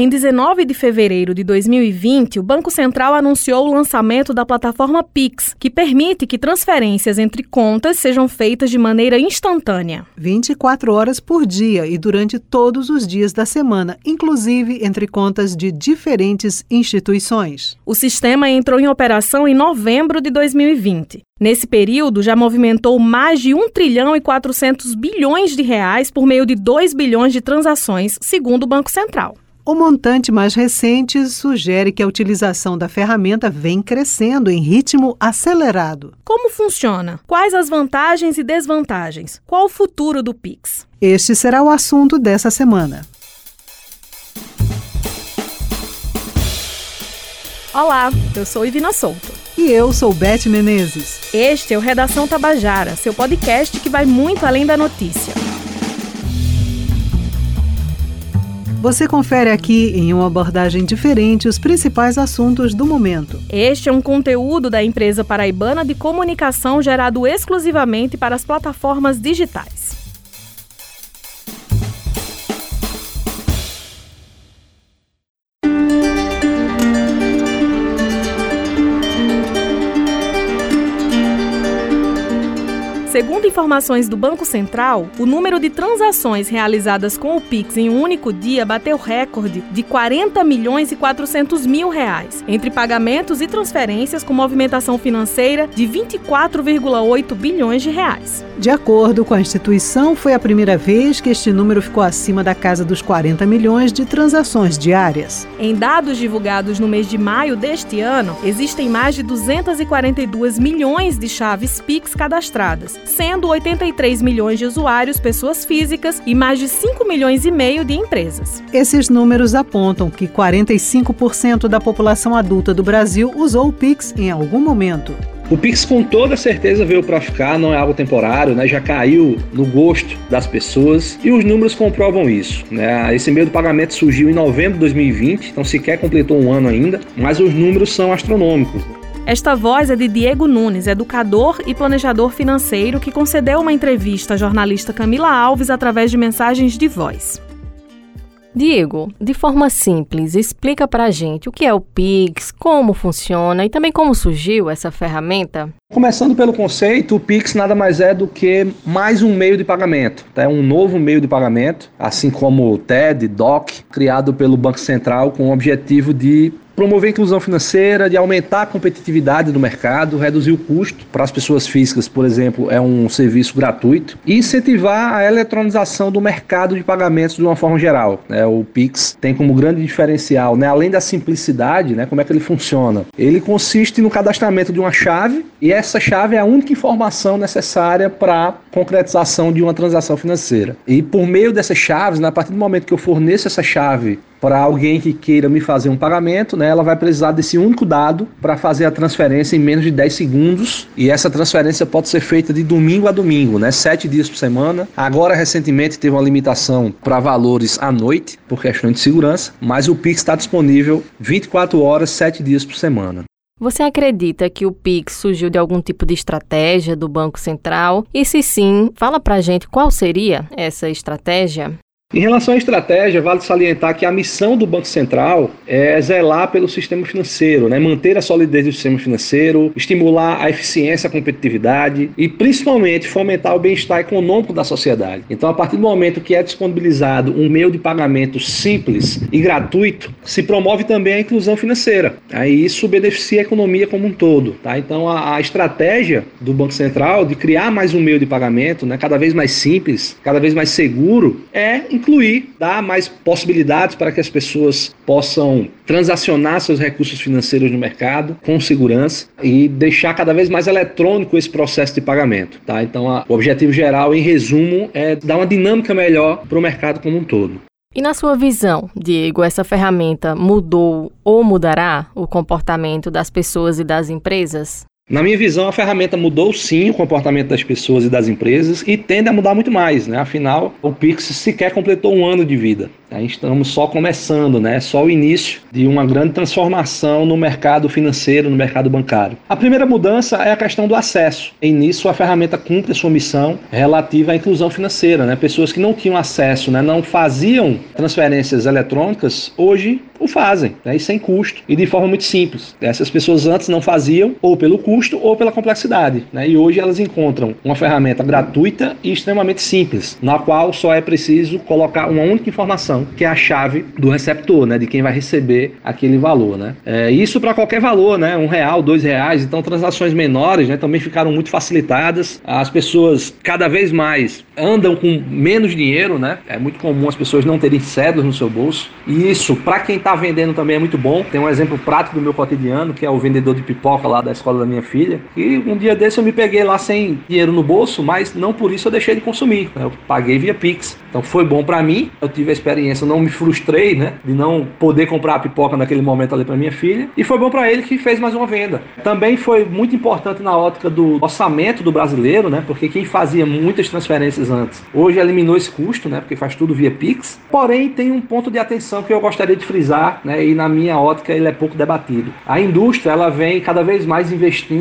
Em 19 de fevereiro de 2020, o Banco Central anunciou o lançamento da plataforma Pix, que permite que transferências entre contas sejam feitas de maneira instantânea. 24 horas por dia e durante todos os dias da semana, inclusive entre contas de diferentes instituições. O sistema entrou em operação em novembro de 2020. Nesse período, já movimentou mais de 1 trilhão e 400 bilhões de reais por meio de 2 bilhões de transações, segundo o Banco Central. O montante mais recente sugere que a utilização da ferramenta vem crescendo em ritmo acelerado. Como funciona? Quais as vantagens e desvantagens? Qual o futuro do Pix? Este será o assunto dessa semana. Olá, eu sou Ivina Souto. E eu sou Beth Menezes. Este é o Redação Tabajara, seu podcast que vai muito além da notícia. Você confere aqui, em uma abordagem diferente, os principais assuntos do momento. Este é um conteúdo da empresa paraibana de comunicação gerado exclusivamente para as plataformas digitais. Segundo informações do Banco Central, o número de transações realizadas com o Pix em um único dia bateu recorde de 40 milhões e 400 mil reais, entre pagamentos e transferências com movimentação financeira de 24,8 bilhões de reais. De acordo com a instituição, foi a primeira vez que este número ficou acima da casa dos 40 milhões de transações diárias. Em dados divulgados no mês de maio deste ano, existem mais de 242 milhões de chaves Pix cadastradas, sendo 83 milhões de usuários pessoas físicas e mais de 5 milhões e meio de empresas. Esses números apontam que 45% da população adulta do Brasil usou o Pix em algum momento. O Pix com toda certeza veio para ficar, não é algo temporário, né? já caiu no gosto das pessoas e os números comprovam isso. Né? Esse meio de pagamento surgiu em novembro de 2020, então sequer completou um ano ainda, mas os números são astronômicos. Esta voz é de Diego Nunes, educador e planejador financeiro, que concedeu uma entrevista à jornalista Camila Alves através de mensagens de voz. Diego, de forma simples, explica para a gente o que é o Pix, como funciona e também como surgiu essa ferramenta. Começando pelo conceito, o Pix nada mais é do que mais um meio de pagamento. É tá? um novo meio de pagamento, assim como o TED, DOC, criado pelo Banco Central com o objetivo de promover a inclusão financeira, de aumentar a competitividade do mercado, reduzir o custo para as pessoas físicas, por exemplo, é um serviço gratuito, e incentivar a eletronização do mercado de pagamentos de uma forma geral. Né? O Pix tem como grande diferencial, né, além da simplicidade, né, como é que ele funciona? Ele consiste no cadastramento de uma chave e essa chave é a única informação necessária para a concretização de uma transação financeira. E por meio dessas chaves, né, a partir do momento que eu forneço essa chave para alguém que queira me fazer um pagamento, né, ela vai precisar desse único dado para fazer a transferência em menos de 10 segundos. E essa transferência pode ser feita de domingo a domingo, né, 7 dias por semana. Agora, recentemente, teve uma limitação para valores à noite, por questão de segurança, mas o Pix está disponível 24 horas, 7 dias por semana. Você acredita que o Pix surgiu de algum tipo de estratégia do Banco Central? E se sim, fala pra gente qual seria essa estratégia? Em relação à estratégia, vale salientar que a missão do Banco Central é zelar pelo sistema financeiro, né? manter a solidez do sistema financeiro, estimular a eficiência, a competitividade e principalmente fomentar o bem-estar econômico da sociedade. Então, a partir do momento que é disponibilizado um meio de pagamento simples e gratuito, se promove também a inclusão financeira. Aí isso beneficia a economia como um todo. Tá? Então, a, a estratégia do Banco Central de criar mais um meio de pagamento, né? cada vez mais simples, cada vez mais seguro, é incluir, dar mais possibilidades para que as pessoas possam transacionar seus recursos financeiros no mercado com segurança e deixar cada vez mais eletrônico esse processo de pagamento. Tá? Então, a, o objetivo geral, em resumo, é dar uma dinâmica melhor para o mercado como um todo. E na sua visão, Diego, essa ferramenta mudou ou mudará o comportamento das pessoas e das empresas? Na minha visão, a ferramenta mudou sim o comportamento das pessoas e das empresas e tende a mudar muito mais, né? Afinal, o Pix sequer completou um ano de vida. Aí estamos só começando, né? Só o início de uma grande transformação no mercado financeiro, no mercado bancário. A primeira mudança é a questão do acesso. E nisso a ferramenta cumpre a sua missão relativa à inclusão financeira, né? Pessoas que não tinham acesso, né? não faziam transferências eletrônicas, hoje o fazem, né? e sem custo e de forma muito simples. Essas pessoas antes não faziam ou pelo custo ou pela complexidade, né? E hoje elas encontram uma ferramenta gratuita e extremamente simples, na qual só é preciso colocar uma única informação que é a chave do receptor, né, de quem vai receber aquele valor, né. É, isso para qualquer valor, né, um real, dois reais, então transações menores, né, também ficaram muito facilitadas. As pessoas cada vez mais andam com menos dinheiro, né, é muito comum as pessoas não terem cédulas no seu bolso. E isso para quem está vendendo também é muito bom. Tem um exemplo prático do meu cotidiano, que é o vendedor de pipoca lá da escola da minha filha. E um dia desse eu me peguei lá sem dinheiro no bolso, mas não por isso eu deixei de consumir. Eu paguei via Pix. Então foi bom para mim. Eu tive a experiência experiência, não me frustrei, né, de não poder comprar a pipoca naquele momento ali para minha filha. E foi bom para ele que fez mais uma venda. Também foi muito importante na ótica do orçamento do brasileiro, né, porque quem fazia muitas transferências antes, hoje eliminou esse custo, né, porque faz tudo via Pix. Porém, tem um ponto de atenção que eu gostaria de frisar, né, e na minha ótica ele é pouco debatido. A indústria, ela vem cada vez mais investindo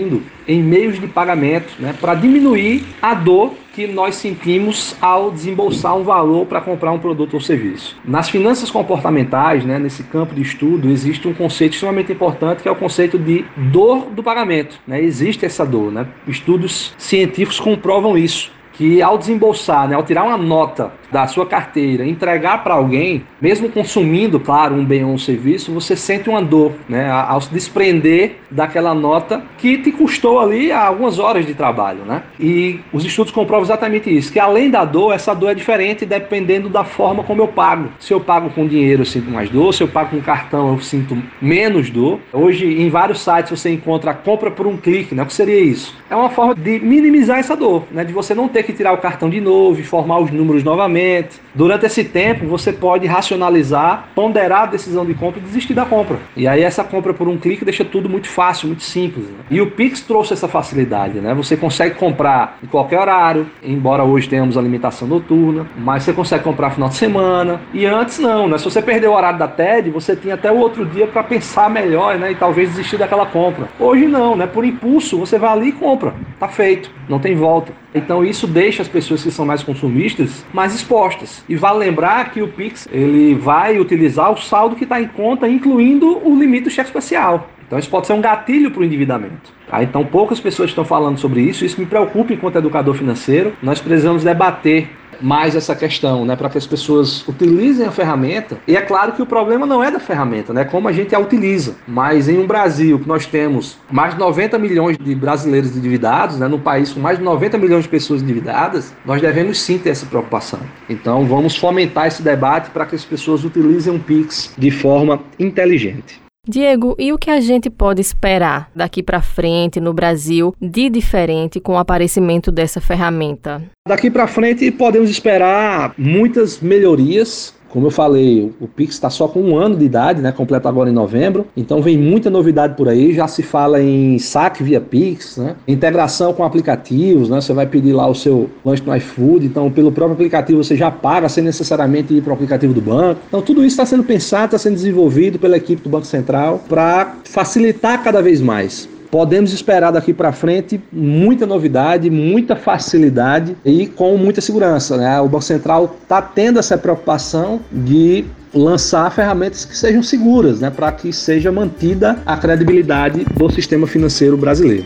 em meios de pagamento, né, para diminuir a dor que nós sentimos ao desembolsar um valor para comprar um produto ou serviço. Nas finanças comportamentais, né, nesse campo de estudo, existe um conceito extremamente importante que é o conceito de dor do pagamento. Né? Existe essa dor. Né? Estudos científicos comprovam isso que ao desembolsar, né, ao tirar uma nota da sua carteira, entregar para alguém, mesmo consumindo, claro, um bem ou um serviço, você sente uma dor, né, ao se desprender daquela nota que te custou ali algumas horas de trabalho, né? E os estudos comprovam exatamente isso, que além da dor, essa dor é diferente dependendo da forma como eu pago. Se eu pago com dinheiro, eu sinto mais dor, se eu pago com cartão, eu sinto menos dor. Hoje, em vários sites você encontra a compra por um clique, né? O que seria isso? É uma forma de minimizar essa dor, né? De você não ter que tirar o cartão de novo, formar os números novamente. Durante esse tempo, você pode racionalizar, ponderar a decisão de compra e desistir da compra. E aí essa compra por um clique deixa tudo muito fácil, muito simples. Né? E o Pix trouxe essa facilidade, né? Você consegue comprar em qualquer horário, embora hoje tenhamos a limitação noturna, mas você consegue comprar final de semana. E antes não, né? Se você perdeu o horário da TED, você tinha até o outro dia para pensar melhor, né? E talvez desistir daquela compra. Hoje não, né? Por impulso, você vai ali e compra. Tá feito, não tem volta. Então isso deixa as pessoas que são mais consumistas mais expostas. E vale lembrar que o Pix ele vai utilizar o saldo que está em conta, incluindo o limite do cheque especial. Então isso pode ser um gatilho para o endividamento. Ah, então poucas pessoas estão falando sobre isso, isso me preocupa enquanto educador financeiro. Nós precisamos debater mais essa questão, né, para que as pessoas utilizem a ferramenta. E é claro que o problema não é da ferramenta, né, como a gente a utiliza. Mas em um Brasil que nós temos mais de 90 milhões de brasileiros endividados, né, num país com mais de 90 milhões de pessoas endividadas, nós devemos sim ter essa preocupação. Então vamos fomentar esse debate para que as pessoas utilizem o Pix de forma inteligente. Diego, e o que a gente pode esperar daqui para frente no Brasil de diferente com o aparecimento dessa ferramenta? Daqui para frente podemos esperar muitas melhorias como eu falei, o Pix está só com um ano de idade, né? Completa agora em novembro. Então vem muita novidade por aí. Já se fala em saque via Pix, né? Integração com aplicativos, né? Você vai pedir lá o seu lanche no iFood. Então, pelo próprio aplicativo, você já paga sem necessariamente ir para o aplicativo do banco. Então, tudo isso está sendo pensado, está sendo desenvolvido pela equipe do Banco Central para facilitar cada vez mais podemos esperar daqui para frente muita novidade, muita facilidade e com muita segurança. Né? O Banco Central está tendo essa preocupação de lançar ferramentas que sejam seguras, né? para que seja mantida a credibilidade do sistema financeiro brasileiro.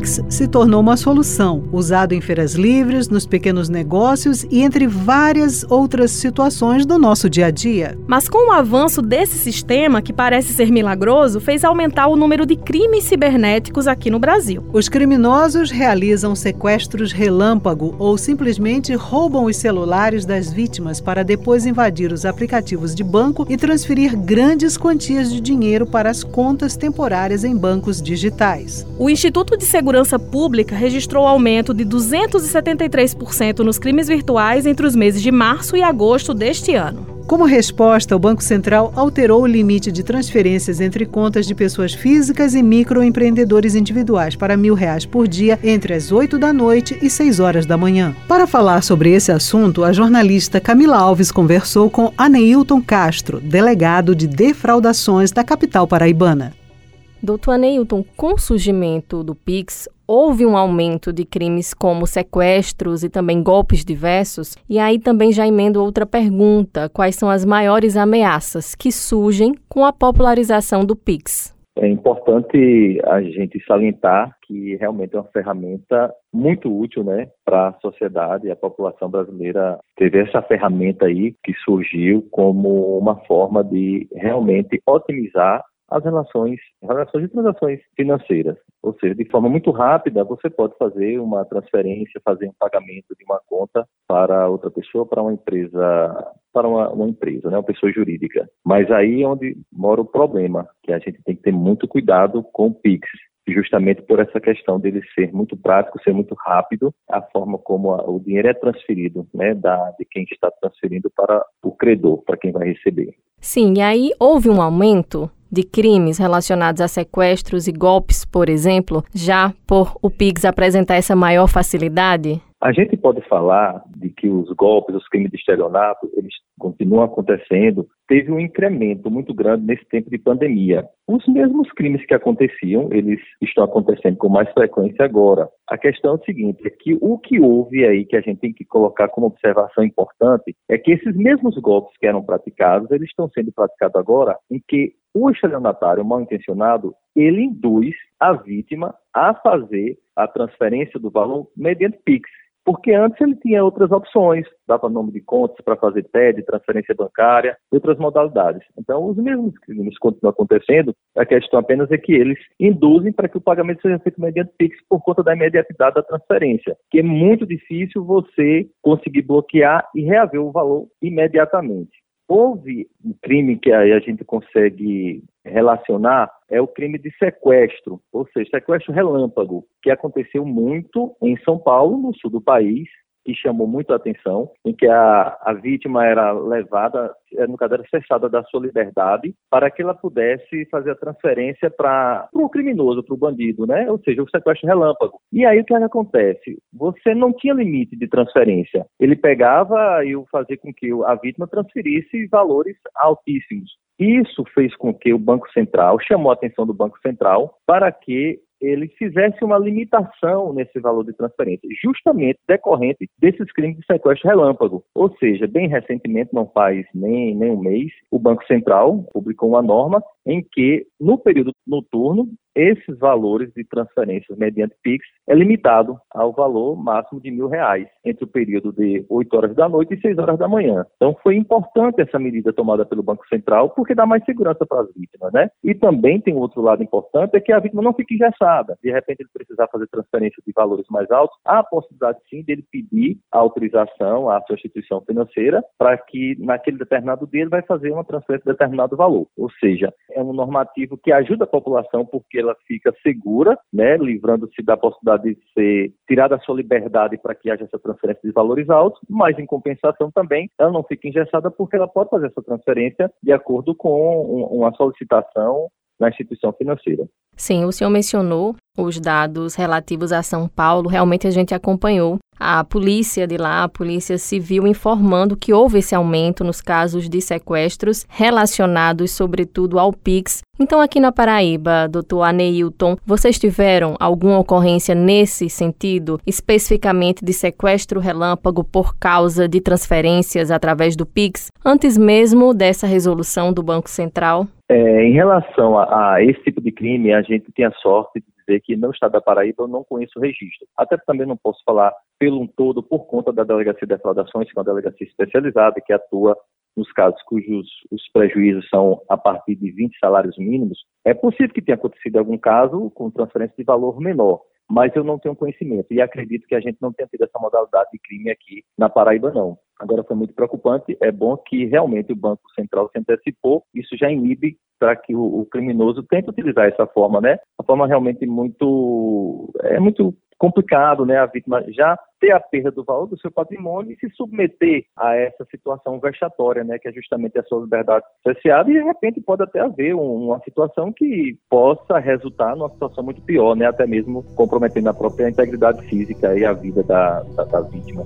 Pix se tornou uma solução, usado em feiras livres, nos pequenos negócios e entre várias outras situações do nosso dia a dia. Mas com o avanço desse sistema, que parece ser milagroso, fez aumentar o número de crimes cibernéticos aqui no Brasil. Os criminosos realizam sequestros relâmpago ou simplesmente roubam os celulares das vítimas para depois invadir os aplicativos de banco e transferir grandes quantias de dinheiro para as contas temporárias em bancos digitais. O Instituto Instituto de Segurança Pública registrou aumento de 273% nos crimes virtuais entre os meses de março e agosto deste ano. Como resposta, o Banco Central alterou o limite de transferências entre contas de pessoas físicas e microempreendedores individuais para mil reais por dia entre as 8 da noite e 6 horas da manhã. Para falar sobre esse assunto, a jornalista Camila Alves conversou com Aneilton Castro, delegado de defraudações da capital paraibana. Doutor Aneilton, com o surgimento do PIX, houve um aumento de crimes como sequestros e também golpes diversos? E aí também já emendo outra pergunta: quais são as maiores ameaças que surgem com a popularização do PIX? É importante a gente salientar que realmente é uma ferramenta muito útil né, para a sociedade. A população brasileira teve essa ferramenta aí que surgiu como uma forma de realmente otimizar as relações, relações de transações financeiras. Ou seja, de forma muito rápida, você pode fazer uma transferência, fazer um pagamento de uma conta para outra pessoa, para uma empresa, para uma, uma empresa, né, uma pessoa jurídica. Mas aí é onde mora o problema, que a gente tem que ter muito cuidado com o Pix justamente por essa questão dele ser muito prático, ser muito rápido, a forma como a, o dinheiro é transferido, né, da, de quem está transferindo para o credor, para quem vai receber. Sim, e aí houve um aumento de crimes relacionados a sequestros e golpes, por exemplo, já por o PIX apresentar essa maior facilidade? A gente pode falar de que os golpes, os crimes de estelionato, eles continuam acontecendo. Teve um incremento muito grande nesse tempo de pandemia. Os mesmos crimes que aconteciam, eles estão acontecendo com mais frequência agora. A questão é o seguinte, é que o que houve aí que a gente tem que colocar como observação importante é que esses mesmos golpes que eram praticados, eles estão sendo praticados agora em que o estelionatário mal intencionado, ele induz a vítima a fazer a transferência do valor mediante Pix. Porque antes ele tinha outras opções, dava nome de contas para fazer TED, transferência bancária, outras modalidades. Então, os mesmos crimes continuam acontecendo, a questão apenas é que eles induzem para que o pagamento seja feito mediante Pix por conta da imediatidade da transferência, que é muito difícil você conseguir bloquear e reaver o valor imediatamente. Houve um crime que aí a gente consegue relacionar é o crime de sequestro, ou seja, sequestro relâmpago, que aconteceu muito em São Paulo, no sul do país, que chamou muito a atenção, em que a, a vítima era levada, eh, no caso era cessada da sua liberdade, para que ela pudesse fazer a transferência para o criminoso, para o bandido, né? Ou seja, o sequestro relâmpago. E aí o que, é que acontece? Você não tinha limite de transferência. Ele pegava e fazia com que a vítima transferisse valores altíssimos. Isso fez com que o Banco Central chamou a atenção do Banco Central para que ele fizesse uma limitação nesse valor de transferência, justamente decorrente desses crimes de sequestro relâmpago. Ou seja, bem recentemente, não faz nem, nem um mês, o Banco Central publicou uma norma em que, no período noturno, esses valores de transferências mediante PIX é limitado ao valor máximo de mil reais entre o período de 8 horas da noite e 6 horas da manhã. Então foi importante essa medida tomada pelo Banco Central porque dá mais segurança para as vítimas, né? E também tem outro lado importante é que a vítima não fique engessada. De repente ele precisar fazer transferência de valores mais altos, há a possibilidade sim dele pedir autorização à sua instituição financeira para que naquele determinado dia ele vai fazer uma transferência de determinado valor. Ou seja, é um normativo que ajuda a população porque ela fica segura, né, livrando-se da possibilidade de ser tirada a sua liberdade para que haja essa transferência de valores altos, mas em compensação também ela não fica engessada porque ela pode fazer essa transferência de acordo com uma solicitação na instituição financeira. Sim, o senhor mencionou os dados relativos a São Paulo. Realmente a gente acompanhou a polícia de lá, a polícia civil, informando que houve esse aumento nos casos de sequestros relacionados, sobretudo, ao Pix. Então, aqui na Paraíba, doutor Aneilton, vocês tiveram alguma ocorrência nesse sentido, especificamente de sequestro relâmpago por causa de transferências através do Pix, antes mesmo dessa resolução do Banco Central? É, em relação a, a, esse tipo de crime, a gente tem a sorte de dizer que no estado da Paraíba eu não conheço o registro. Até também não posso falar pelo um todo por conta da Delegacia de Defraudações, que é uma delegacia especializada que atua nos casos cujos os prejuízos são a partir de 20 salários mínimos. É possível que tenha acontecido algum caso com transferência de valor menor, mas eu não tenho conhecimento e acredito que a gente não tenha tido essa modalidade de crime aqui na Paraíba, não. Agora foi muito preocupante. É bom que realmente o Banco Central se antecipou. Isso já inibe para que o, o, criminoso tente utilizar essa forma, né? Uma forma realmente muito é muito complicado, né? A vítima já ter a perda do valor do seu patrimônio e se submeter a essa situação vexatória, né? Que é justamente a sua liberdade cerceada e de repente pode até haver uma situação que possa resultar numa situação muito pior, né? Até mesmo comprometendo a própria integridade física e a vida da, da, da vítima.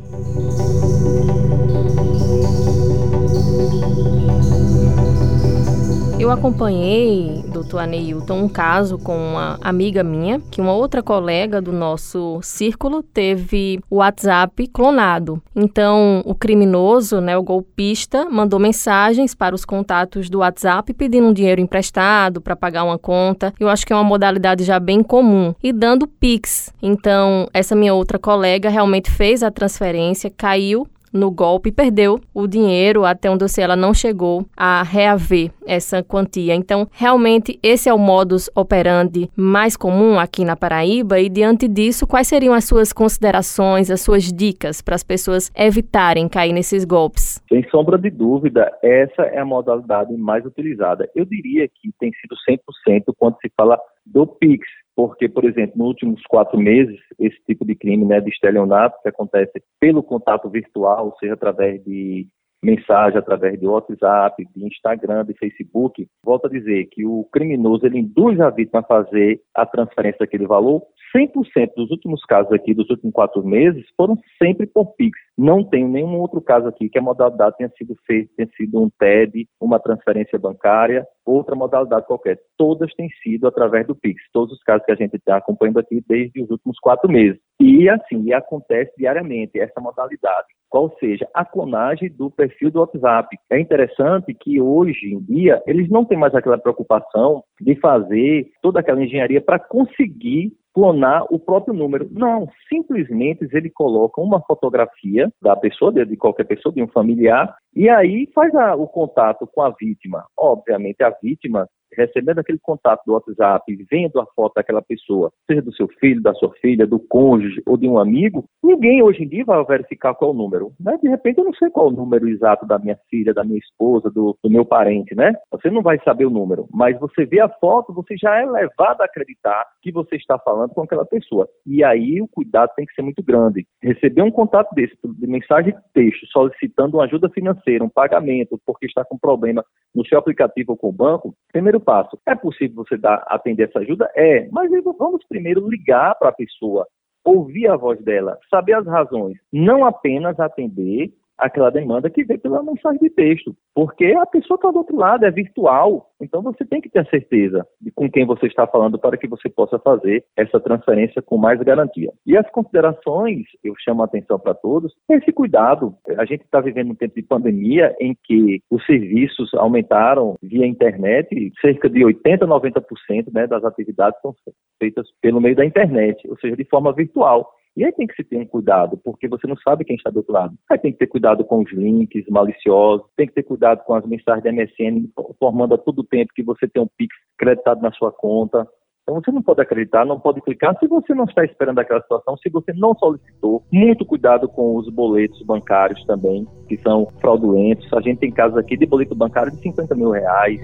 Eu acompanhei, doutor Aneilton, um caso com uma amiga minha, que uma outra colega do nosso círculo teve o WhatsApp clonado. Então, o criminoso, né, o golpista, mandou mensagens para os contatos do WhatsApp pedindo um dinheiro emprestado para pagar uma conta. Eu acho que é uma modalidade já bem comum. E dando Pix. Então, essa minha outra colega realmente fez a transferência, caiu no golpe perdeu o dinheiro, até onde sei, ela não chegou a reaver essa quantia. Então, realmente, esse é o modus operandi mais comum aqui na Paraíba e, diante disso, quais seriam as suas considerações, as suas dicas para as pessoas evitarem cair nesses golpes? Sem sombra de dúvida, essa é a modalidade mais utilizada. Eu diria que tem sido 100% quando se fala do Pix porque, por exemplo, nos últimos quatro meses, esse tipo de crime né, de estelionato que acontece pelo contato virtual, seja através de mensagem, através de WhatsApp, de Instagram, de Facebook, volto a dizer que o criminoso ele induz a vítima a fazer a transferência daquele valor 100% dos últimos casos aqui, dos últimos quatro meses, foram sempre por Pix. Não tenho nenhum outro caso aqui que a modalidade tenha sido feita, tenha sido um TED, uma transferência bancária, outra modalidade qualquer. Todas têm sido através do Pix. Todos os casos que a gente está acompanhando aqui desde os últimos quatro meses. E assim, acontece diariamente essa modalidade. Qual seja, a clonagem do perfil do WhatsApp. É interessante que hoje em dia eles não têm mais aquela preocupação de fazer toda aquela engenharia para conseguir clonar o próprio número. Não, simplesmente ele coloca uma fotografia da pessoa, de qualquer pessoa, de um familiar, e aí faz a, o contato com a vítima. Obviamente, a vítima recebendo aquele contato do WhatsApp, vendo a foto daquela pessoa, seja do seu filho, da sua filha, do cônjuge ou de um amigo, ninguém hoje em dia vai verificar qual o número. Né? De repente, eu não sei qual o número exato da minha filha, da minha esposa, do, do meu parente, né? Você não vai saber o número, mas você vê a foto, você já é levado a acreditar que você está falando com aquela pessoa. E aí o cuidado tem que ser muito grande. Receber um contato desse, de mensagem de texto, solicitando uma ajuda financeira, um pagamento, porque está com problema no seu aplicativo ou com o banco, primeiro passo. É possível você dar, atender essa ajuda? É, mas vamos primeiro ligar para a pessoa, ouvir a voz dela, saber as razões, não apenas atender aquela demanda que vem pela mensagem de texto, porque a pessoa está do outro lado, é virtual, então você tem que ter a certeza de com quem você está falando para que você possa fazer essa transferência com mais garantia. E as considerações, eu chamo a atenção para todos, esse cuidado. A gente está vivendo um tempo de pandemia em que os serviços aumentaram via internet, cerca de 80, 90% né, das atividades são feitas pelo meio da internet, ou seja, de forma virtual. E aí tem que se ter um cuidado, porque você não sabe quem está do outro lado. Aí tem que ter cuidado com os links maliciosos, tem que ter cuidado com as mensagens da MSN formando a todo tempo que você tem um Pix creditado na sua conta. Então você não pode acreditar, não pode clicar se você não está esperando aquela situação, se você não solicitou. Muito cuidado com os boletos bancários também, que são fraudulentos. A gente tem casos aqui de boleto bancário de 50 mil reais.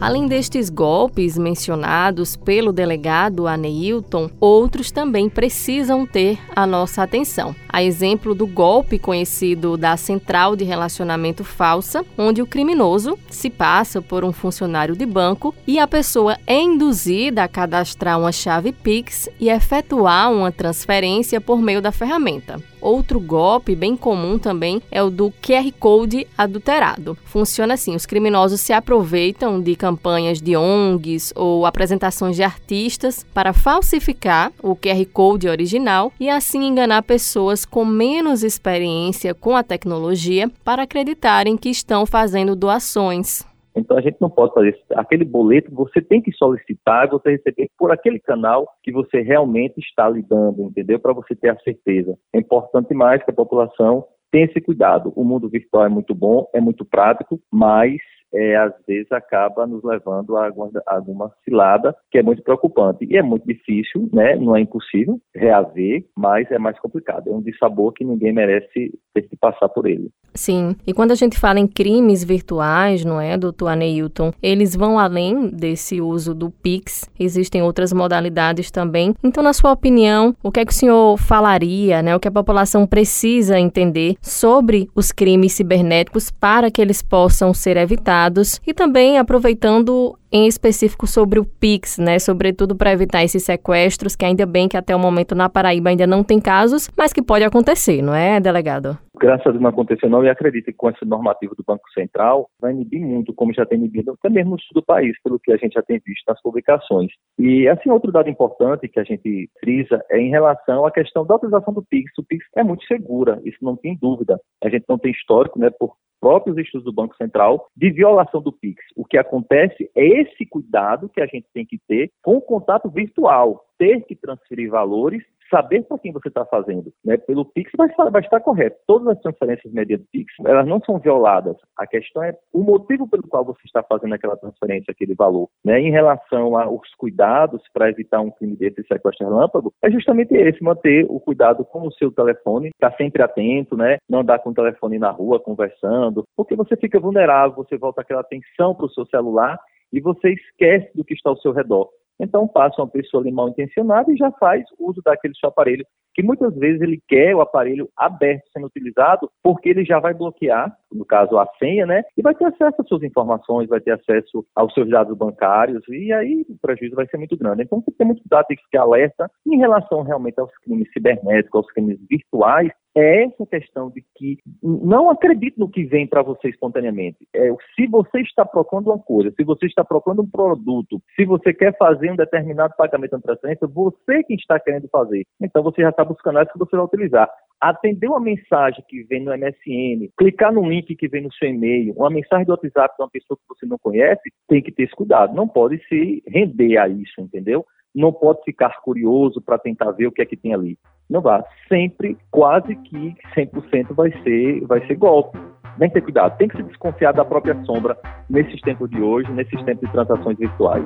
Além destes golpes mencionados pelo delegado Aneilton, outros também precisam ter a nossa atenção. A exemplo do golpe conhecido da Central de Relacionamento Falsa, onde o criminoso se passa por um funcionário de banco e a pessoa é induzida a cadastrar uma chave Pix e efetuar uma transferência por meio da ferramenta. Outro golpe bem comum também é o do QR Code adulterado. Funciona assim: os criminosos se aproveitam de campanhas de ONGs ou apresentações de artistas para falsificar o QR Code original e assim enganar pessoas com menos experiência com a tecnologia para acreditarem que estão fazendo doações. Então a gente não pode fazer aquele boleto, você tem que solicitar, você receber por aquele canal que você realmente está lidando, entendeu? Para você ter a certeza. É importante mais que a população tenha esse cuidado. O mundo virtual é muito bom, é muito prático, mas é, às vezes acaba nos levando a alguma, a alguma cilada que é muito preocupante. E é muito difícil, né? não é impossível reaver, mas é mais complicado. É um dissabor que ninguém merece ter que passar por ele. Sim, e quando a gente fala em crimes virtuais, não é, doutor Aneilton, eles vão além desse uso do Pix, existem outras modalidades também. Então, na sua opinião, o que é que o senhor falaria, né, o que a população precisa entender sobre os crimes cibernéticos para que eles possam ser evitados e também aproveitando em específico sobre o Pix, né? Sobretudo para evitar esses sequestros, que ainda bem que até o momento na Paraíba ainda não tem casos, mas que pode acontecer, não é, delegado? Graças a Deus não aconteceu não e acredito que com esse normativo do Banco Central vai inibir muito, como já tem inibido até mesmo no sul do país, pelo que a gente já tem visto nas publicações. E assim, outro dado importante que a gente frisa é em relação à questão da utilização do Pix. O Pix é muito segura, isso não tem dúvida. A gente não tem histórico, né, por próprios estudos do Banco Central de violação do Pix. O que acontece é esse cuidado que a gente tem que ter com o contato virtual, ter que transferir valores saber para quem você está fazendo. Né? Pelo Pix vai, vai, estar correto. Todas as transferências mediante Pix, elas não são violadas. A questão é o motivo pelo qual você está fazendo aquela transferência, aquele valor. Né? Em relação aos cuidados para evitar um crime desse sequestro relâmpago, é justamente esse, manter o cuidado com o seu telefone, estar sempre atento, né? não andar com o telefone na rua conversando, porque você fica vulnerável, você volta aquela atenção para o seu celular e você esquece do que está ao seu redor. Então passa uma pessoa ali mal intencionada e já faz uso daquele seu aparelho, que muitas vezes ele quer o aparelho aberto sendo utilizado, porque ele já vai bloquear, no caso a senha, né? E vai ter acesso às suas informações, vai ter acesso aos seus dados bancários, e aí o prejuízo vai ser muito grande. Então tem que ter muito cuidado, tem que ficar alerta em relação realmente aos crimes cibernéticos, aos crimes virtuais, é essa questão de que não acredite no que vem para você espontaneamente. É, se você está procurando uma coisa, se você está procurando um produto, se você quer fazer um determinado pagamento de transferência, você que está querendo fazer. Então você já está buscando essa que você vai utilizar. Atender uma mensagem que vem no MSN, clicar no link que vem no seu e-mail, uma mensagem do WhatsApp de uma pessoa que você não conhece, tem que ter esse cuidado. Não pode se render a isso, entendeu? Não pode ficar curioso para tentar ver o que é que tem ali não vá. Sempre, quase que 100% vai ser, vai ser golpe. Tem que ter cuidado, tem que se desconfiar da própria sombra nesses tempos de hoje, nesses tempos de transações virtuais.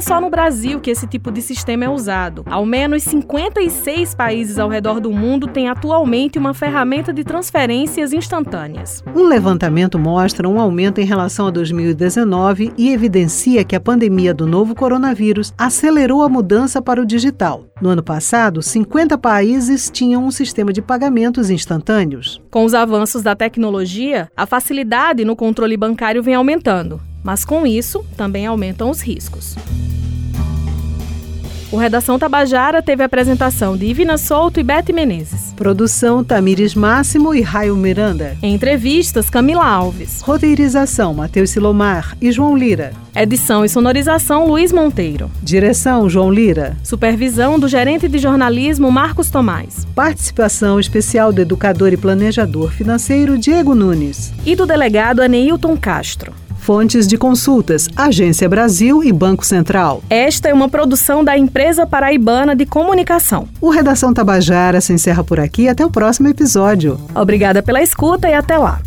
É só no Brasil que esse tipo de sistema é usado. Ao menos 56 países ao redor do mundo têm atualmente uma ferramenta de transferências instantâneas. Um levantamento mostra um aumento em relação a 2019 e evidencia que a pandemia do novo coronavírus acelerou a mudança para o digital. No ano passado, 50 países tinham um sistema de pagamentos instantâneos. Com os avanços da tecnologia, a facilidade no controle bancário vem aumentando. Mas com isso, também aumentam os riscos. O Redação Tabajara teve a apresentação de Ivina Souto e Bete Menezes. Produção Tamires Máximo e Raio Miranda. Entrevistas Camila Alves. Roteirização Matheus Silomar e João Lira. Edição e sonorização Luiz Monteiro. Direção João Lira. Supervisão do gerente de jornalismo Marcos Tomás. Participação especial do educador e planejador financeiro Diego Nunes. E do delegado Aneilton Castro. Fontes de consultas: Agência Brasil e Banco Central. Esta é uma produção da Empresa Paraibana de Comunicação. O Redação Tabajara se encerra por aqui. Até o próximo episódio. Obrigada pela escuta e até lá.